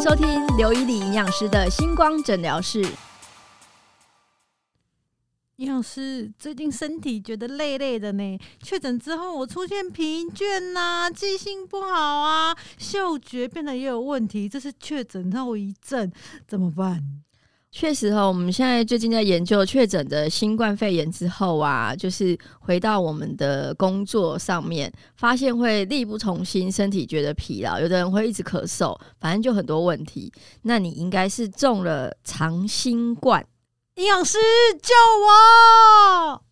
收听刘以礼营养师的星光诊疗室。营养师最近身体觉得累累的呢，确诊之后我出现疲倦呐、记性不好啊，嗅觉变得也有问题，这是确诊后遗症，怎么办？确实哈，我们现在最近在研究确诊的新冠肺炎之后啊，就是回到我们的工作上面，发现会力不从心，身体觉得疲劳，有的人会一直咳嗽，反正就很多问题。那你应该是中了长新冠。营养师救我！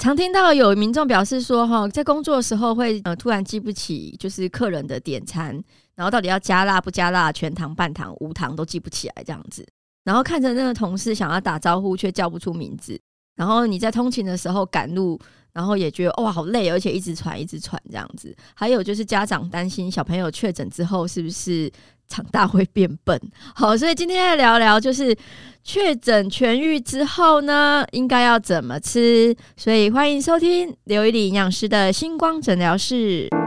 常听到有民众表示说，哈，在工作的时候会呃突然记不起就是客人的点餐，然后到底要加辣不加辣，全糖半糖无糖都记不起来这样子。然后看着那个同事想要打招呼，却叫不出名字。然后你在通勤的时候赶路，然后也觉得哇好累，而且一直喘一直喘这样子。还有就是家长担心小朋友确诊之后是不是长大会变笨。好，所以今天来聊聊就是确诊痊愈之后呢，应该要怎么吃。所以欢迎收听刘一礼营养师的星光诊疗室。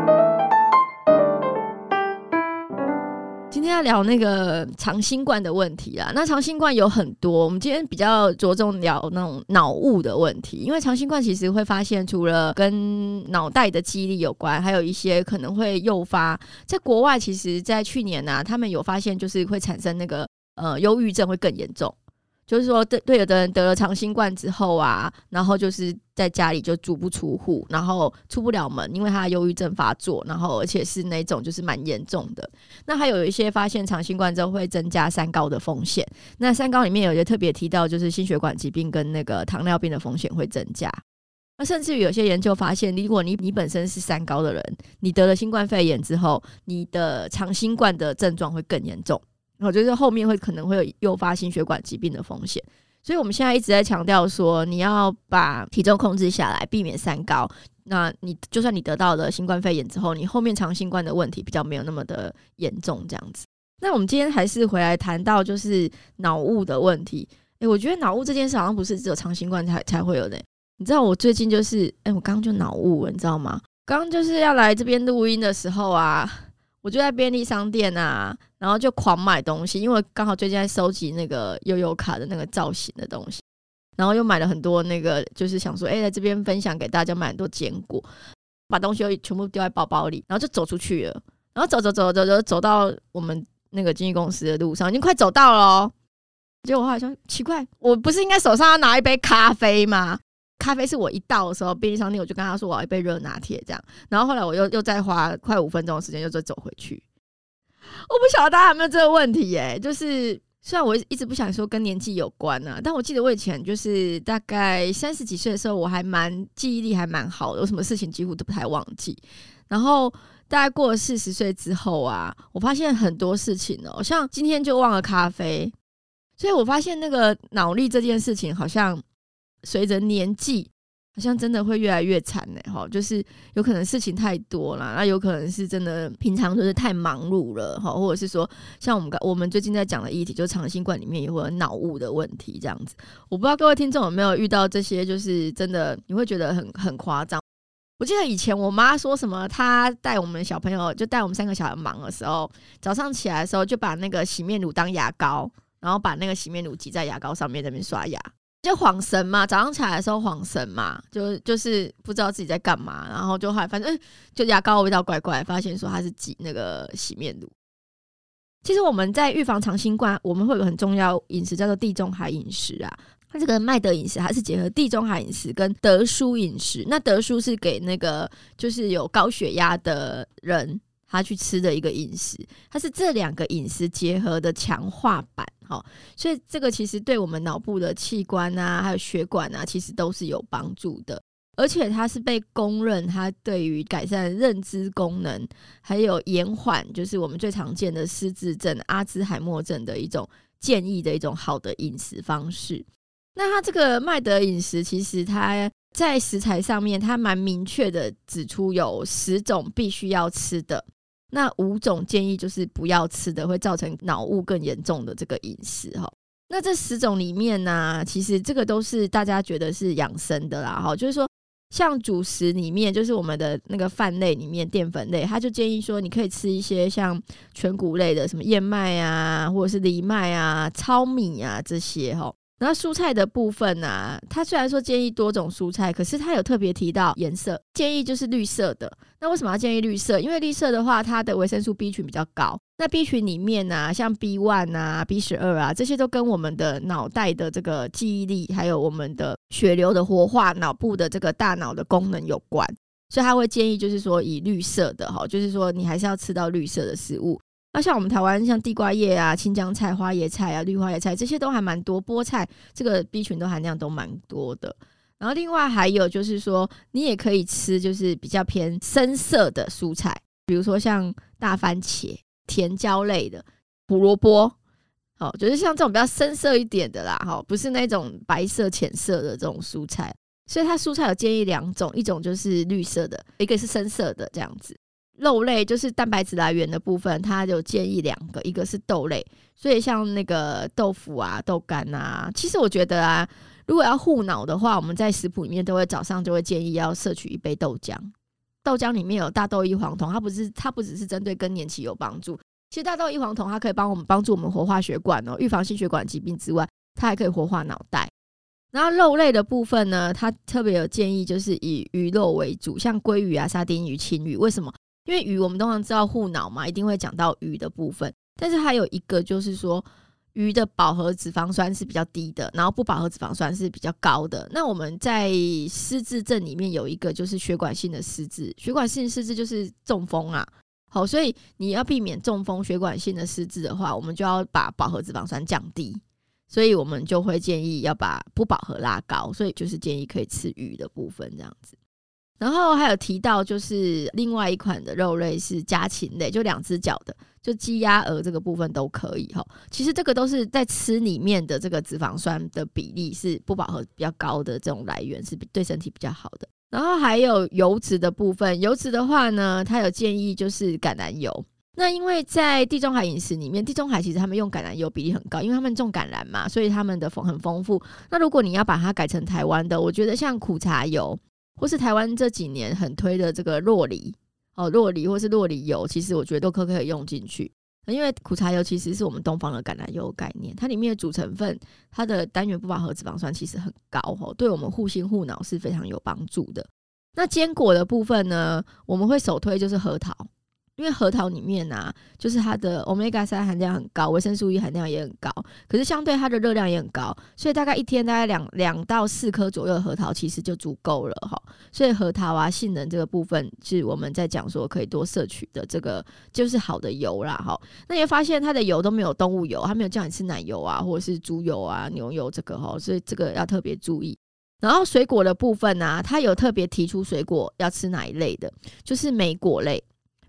要聊那个长新冠的问题啦。那长新冠有很多，我们今天比较着重聊那种脑雾的问题，因为长新冠其实会发现，除了跟脑袋的记忆力有关，还有一些可能会诱发。在国外，其实，在去年呢、他们有发现，就是会产生那个呃忧郁症会更严重。就是说，对对，有的人得了长新冠之后啊，然后就是在家里就足不出户，然后出不了门，因为他忧郁症发作，然后而且是那种就是蛮严重的。那还有一些发现长新冠之后会增加三高的风险。那三高里面有些特别提到，就是心血管疾病跟那个糖尿病的风险会增加。那甚至于有些研究发现，如果你你本身是三高的人，你得了新冠肺炎之后，你的长新冠的症状会更严重。我觉得后面会可能会有诱发心血管疾病的风险，所以我们现在一直在强调说，你要把体重控制下来，避免三高。那你就算你得到了新冠肺炎之后，你后面长新冠的问题比较没有那么的严重，这样子。那我们今天还是回来谈到就是脑雾的问题。诶、我觉得脑雾这件事好像不是只有长新冠才才会有的。你知道我最近就是，诶、我刚刚就脑雾，你知道吗？刚刚就是要来这边录音的时候啊。我就在便利商店啊，然后就狂买东西，因为刚好最近在收集那个悠悠卡的那个造型的东西，然后又买了很多那个，就是想说，哎、在这边分享给大家，买很多坚果，把东西又全部丢在包包里，然后就走出去了，然后走走走走走走到我们那个经纪公司的路上，已经快走到了哦，结果我好像奇怪，我不是应该手上要拿一杯咖啡吗？咖啡是我一到的时候，便利商店我就跟他说我要一杯热拿铁这样，然后后来我又又再花快五分钟的时间又再走回去。我不晓得大家有没有这个问题耶、就是虽然我一直不想说跟年纪有关呢、啊，但我记得我以前就是大概三十几岁的时候，我还蛮记忆力还蛮好的，有什么事情几乎都不太忘记。然后大概过了四十岁之后啊，我发现很多事情哦、像今天就忘了咖啡，所以我发现那个脑力这件事情好像。随着年纪，好像真的会越来越惨呢。哈，就是有可能事情太多了，那有可能是真的平常就是太忙碌了，哈，或者是说像我们刚我们最近在讲的议题，就是长新冠里面也会有脑雾的问题，这样子。我不知道各位听众有没有遇到这些，就是真的你会觉得很很夸张。我记得以前我妈说什么，她带我们小朋友，就带我们三个小孩忙的时候，早上起来的时候就把那个洗面乳当牙膏，然后把那个洗面乳挤在牙膏上面，在那边刷牙。就恍神嘛，早上起来的时候恍神嘛，就就是不知道自己在干嘛，然后就还反正就牙膏味道怪怪，发现说它是挤那个洗面乳。其实我们在预防长新冠，我们会有很重要饮食叫做地中海饮食啊。它这个麦德饮食，还是结合地中海饮食跟德叔饮食。那德叔是给那个就是有高血压的人他去吃的一个饮食，它是这两个饮食结合的强化版。好，所以这个其实对我们脑部的器官啊，还有血管啊，其实都是有帮助的。而且它是被公认，它对于改善认知功能，还有延缓，就是我们最常见的失智症、阿兹海默症的一种建议的一种好的饮食方式。那它这个麦德饮食，其实它在食材上面，它蛮明确的指出有十种必须要吃的。那五种建议就是不要吃的，会造成脑雾更严重的这个饮食哈。那这十种里面呢，其实这个都是大家觉得是养生的啦哈，就是说像主食里面，就是我们的那个饭类里面淀粉类，他就建议说，你可以吃一些像全谷类的，什么燕麦啊，或者是藜麦啊、糙米啊这些哈。然后蔬菜的部分呢，他虽然说建议多种蔬菜，可是他有特别提到颜色，建议就是绿色的。那为什么要建议绿色？因为绿色的话，它的维生素 B 群比较高。那 B 群里面呢，像 B one 啊、B 十二啊，这些都跟我们的脑袋的这个记忆力，还有我们的血流的活化、脑部的这个大脑的功能有关。所以他会建议，就是说以绿色的哈，就是说你还是要吃到绿色的食物。那像我们台湾像地瓜叶啊、青江菜、花椰菜啊、绿花椰菜这些都还蛮多，菠菜这个 B 群都含量都蛮多的。然后另外还有就是说，你也可以吃就是比较偏深色的蔬菜，比如说像大番茄、甜椒类的胡萝卜，好，就是像这种比较深色一点的啦，哈，不是那种白色浅色的这种蔬菜。所以它蔬菜有建议两种，一种就是绿色的，一个是深色的这样子。肉类就是蛋白质来源的部分，它有建议两个，一个是豆类，所以像那个豆腐啊、豆干啊，其实我觉得啊，如果要护脑的话，我们在食谱里面都会早上就会建议要摄取一杯豆浆，豆浆里面有大豆异黄酮，它不是它不只是针对更年期有帮助，其实大豆异黄酮它可以帮我们帮助我们活化血管哦，预防心血管疾病之外，它还可以活化脑袋。然后肉类的部分呢，它特别有建议就是以鱼肉为主，像鲑鱼啊、沙丁鱼、青鱼，为什么？因为鱼，我们通常知道护脑嘛，一定会讲到鱼的部分。但是还有一个就是说，鱼的饱和脂肪酸是比较低的，然后不饱和脂肪酸是比较高的。那我们在失智症里面有一个就是血管性的失智，血管性失智就是中风啊。好，所以你要避免中风、血管性的失智的话，我们就要把饱和脂肪酸降低。所以我们就会建议要把不饱和拉高，所以就是建议可以吃鱼的部分这样子。然后还有提到，就是另外一款的肉类是家禽类，就两只脚的，就鸡、鸭、鹅这个部分都可以哈。其实这个都是在吃里面的这个脂肪酸的比例是不饱和比较高的这种来源，是对身体比较好的。然后还有油脂的部分，油脂的话呢，它有建议就是橄榄油。那因为在地中海饮食里面，地中海其实他们用橄榄油比例很高，因为他们种橄榄嘛，所以他们的丰很丰富。那如果你要把它改成台湾的，我觉得像苦茶油。或是台湾这几年很推的这个洛梨哦，洛梨或是洛梨油，其实我觉得都可可以用进去。因为苦茶油其实是我们东方的橄榄油概念，它里面的主成分，它的单元不饱和脂肪酸其实很高哦，对我们护心护脑是非常有帮助的。那坚果的部分呢，我们会首推就是核桃。因为核桃里面啊，就是它的 omega 三含量很高，维生素 E 含量也很高，可是相对它的热量也很高，所以大概一天大概两两到四颗左右的核桃其实就足够了哈。所以核桃啊，杏仁这个部分是我们在讲说可以多摄取的，这个就是好的油啦哈。那你会发现它的油都没有动物油，它没有叫你吃奶油啊，或者是猪油啊、牛油这个哈，所以这个要特别注意。然后水果的部分呢，它有特别提出水果要吃哪一类的，就是莓果类。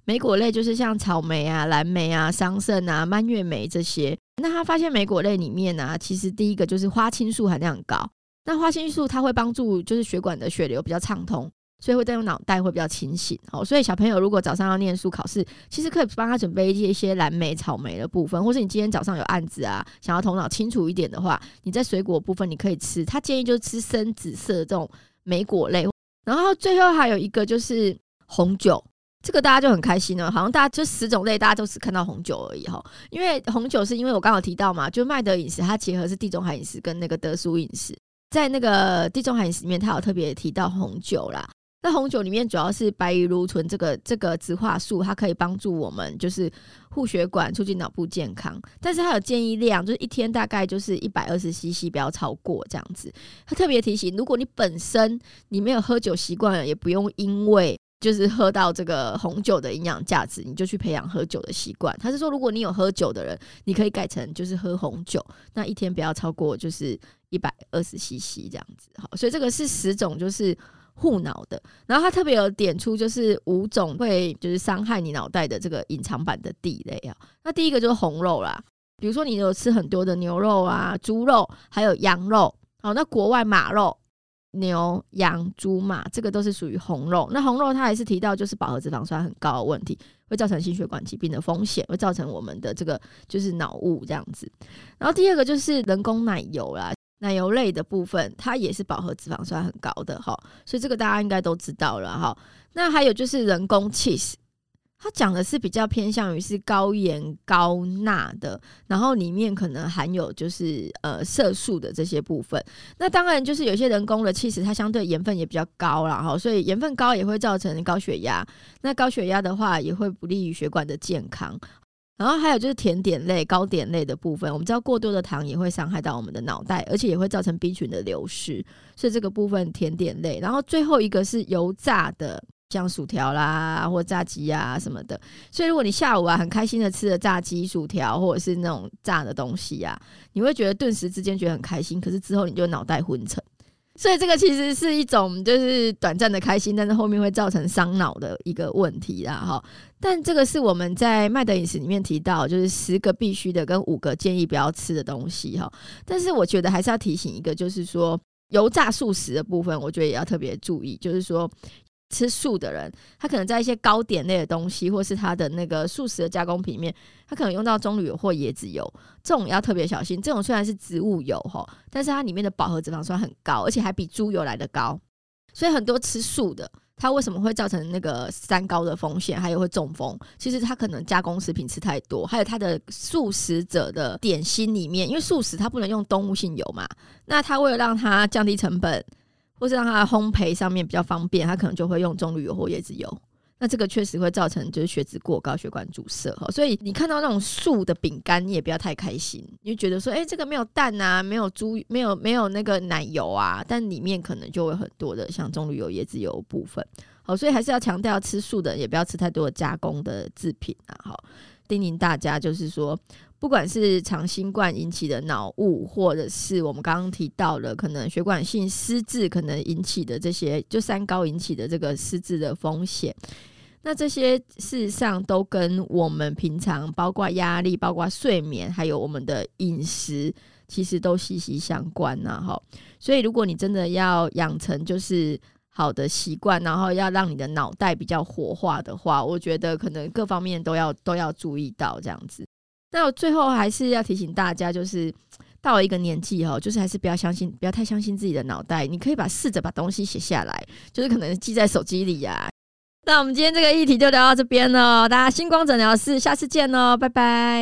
莓果类就是像草莓啊、蓝莓啊、桑葚啊、蔓越莓这些。那他发现莓果类里面呢，其实第一个就是花青素含量很高。那花青素它会帮助就是血管的血流比较畅通，所以会带动脑袋会比较清醒。哦，所以小朋友如果早上要念书考试，其实可以帮他准备一些一些蓝莓、草莓的部分，或是你今天早上有案子啊，想要头脑清楚一点的话，你在水果部分你可以吃。他建议就是吃深紫色的这种莓果类。然后最后还有一个就是红酒。这个大家就很开心了，好像大家就十种类，大家都只看到红酒而已哈。因为红酒是因为我刚好提到嘛，就麦德饮食它结合是地中海饮食跟那个德苏饮食，在那个地中海饮食里面，它有特别提到红酒啦。那红酒里面主要是白藜芦醇这个这个植化素，它可以帮助我们就是护血管、促进脑部健康。但是它有建议量，就是一天大概就是一百二十 CC，不要超过这样子。它特别提醒，如果你本身你没有喝酒习惯，也不用因为就是喝到这个红酒的营养价值，你就去培养喝酒的习惯。他是说，如果你有喝酒的人，你可以改成就是喝红酒，那一天不要超过就是一百二十 CC 这样子。好，所以这个是十种就是护脑的。然后他特别有点出就是五种会就是伤害你脑袋的这个隐藏版的地雷啊。那第一个就是红肉啦，比如说你有吃很多的牛肉啊、猪肉，还有羊肉。好，那国外马肉。牛、羊、猪、马，这个都是属于红肉。那红肉它还是提到，就是饱和脂肪酸很高的问题，会造成心血管疾病的风险，会造成我们的这个就是脑雾这样子。然后第二个就是人工奶油啦，奶油类的部分，它也是饱和脂肪酸很高的哈，所以这个大家应该都知道了哈。那还有就是人工 cheese，它讲的是比较偏向于是高盐高钠的，然后里面可能含有就是呃色素的这些部分。那当然就是有些人工的 cheese，它相对盐分也比较高了哈，所以盐分高也会造成高血压。那高血压的话，也会不利于血管的健康。然后还有就是甜点类、糕点类的部分，我们知道过多的糖也会伤害到我们的脑袋，而且也会造成 B 群的流失，所以这个部分甜点类。然后最后一个是油炸的，像薯条啦或炸鸡啊什么的。所以如果你下午啊很开心的吃了炸鸡、薯条或者是那种炸的东西啊，你会觉得顿时之间觉得很开心，可是之后你就脑袋昏沉。所以这个其实是一种就是短暂的开心，但是后面会造成伤脑的一个问题啦，哈。但这个是我们在麦德饮食里面提到，就是十个必须的跟五个建议不要吃的东西，哈。但是我觉得还是要提醒一个，就是说油炸素食的部分，我觉得也要特别注意，就是说。吃素的人，他可能在一些糕点类的东西，或是他的那个素食的加工品里面，他可能用到棕榈油或椰子油，这种要特别小心。这种虽然是植物油哈，但是它里面的饱和脂肪酸很高，而且还比猪油来的高。所以很多吃素的，他为什么会造成那个三高的风险，还有会中风？其实他可能加工食品吃太多，还有他的素食者的点心里面，因为素食它不能用动物性油嘛，那他为了让它降低成本。或是让它烘焙上面比较方便，它可能就会用棕榈油或椰子油。那这个确实会造成就是血脂过高、血管阻塞哈。所以你看到那种素的饼干，你也不要太开心，你就觉得说，哎，这个没有蛋啊，没有猪，没有没有那个奶油啊，但里面可能就会很多的像棕榈油、椰子油部分。好，所以还是要强调吃素的，也不要吃太多的加工的制品啊。好，叮咛大家就是说。不管是长新冠引起的脑雾，或者是我们刚刚提到的可能血管性失智可能引起的这些，就三高引起的这个失智的风险，那这些事实上都跟我们平常包括压力、包括睡眠，还有我们的饮食，其实都息息相关呐。哈，所以如果你真的要养成就是好的习惯，然后要让你的脑袋比较活化的话，我觉得可能各方面都要都要注意到这样子。那我最后还是要提醒大家，就是到了一个年纪哦，就是还是不要相信，不要太相信自己的脑袋。你可以把试着把东西写下来，就是可能记在手机里呀。那我们今天这个议题就聊到这边了，大家星光诊疗室，下次见喽，拜拜。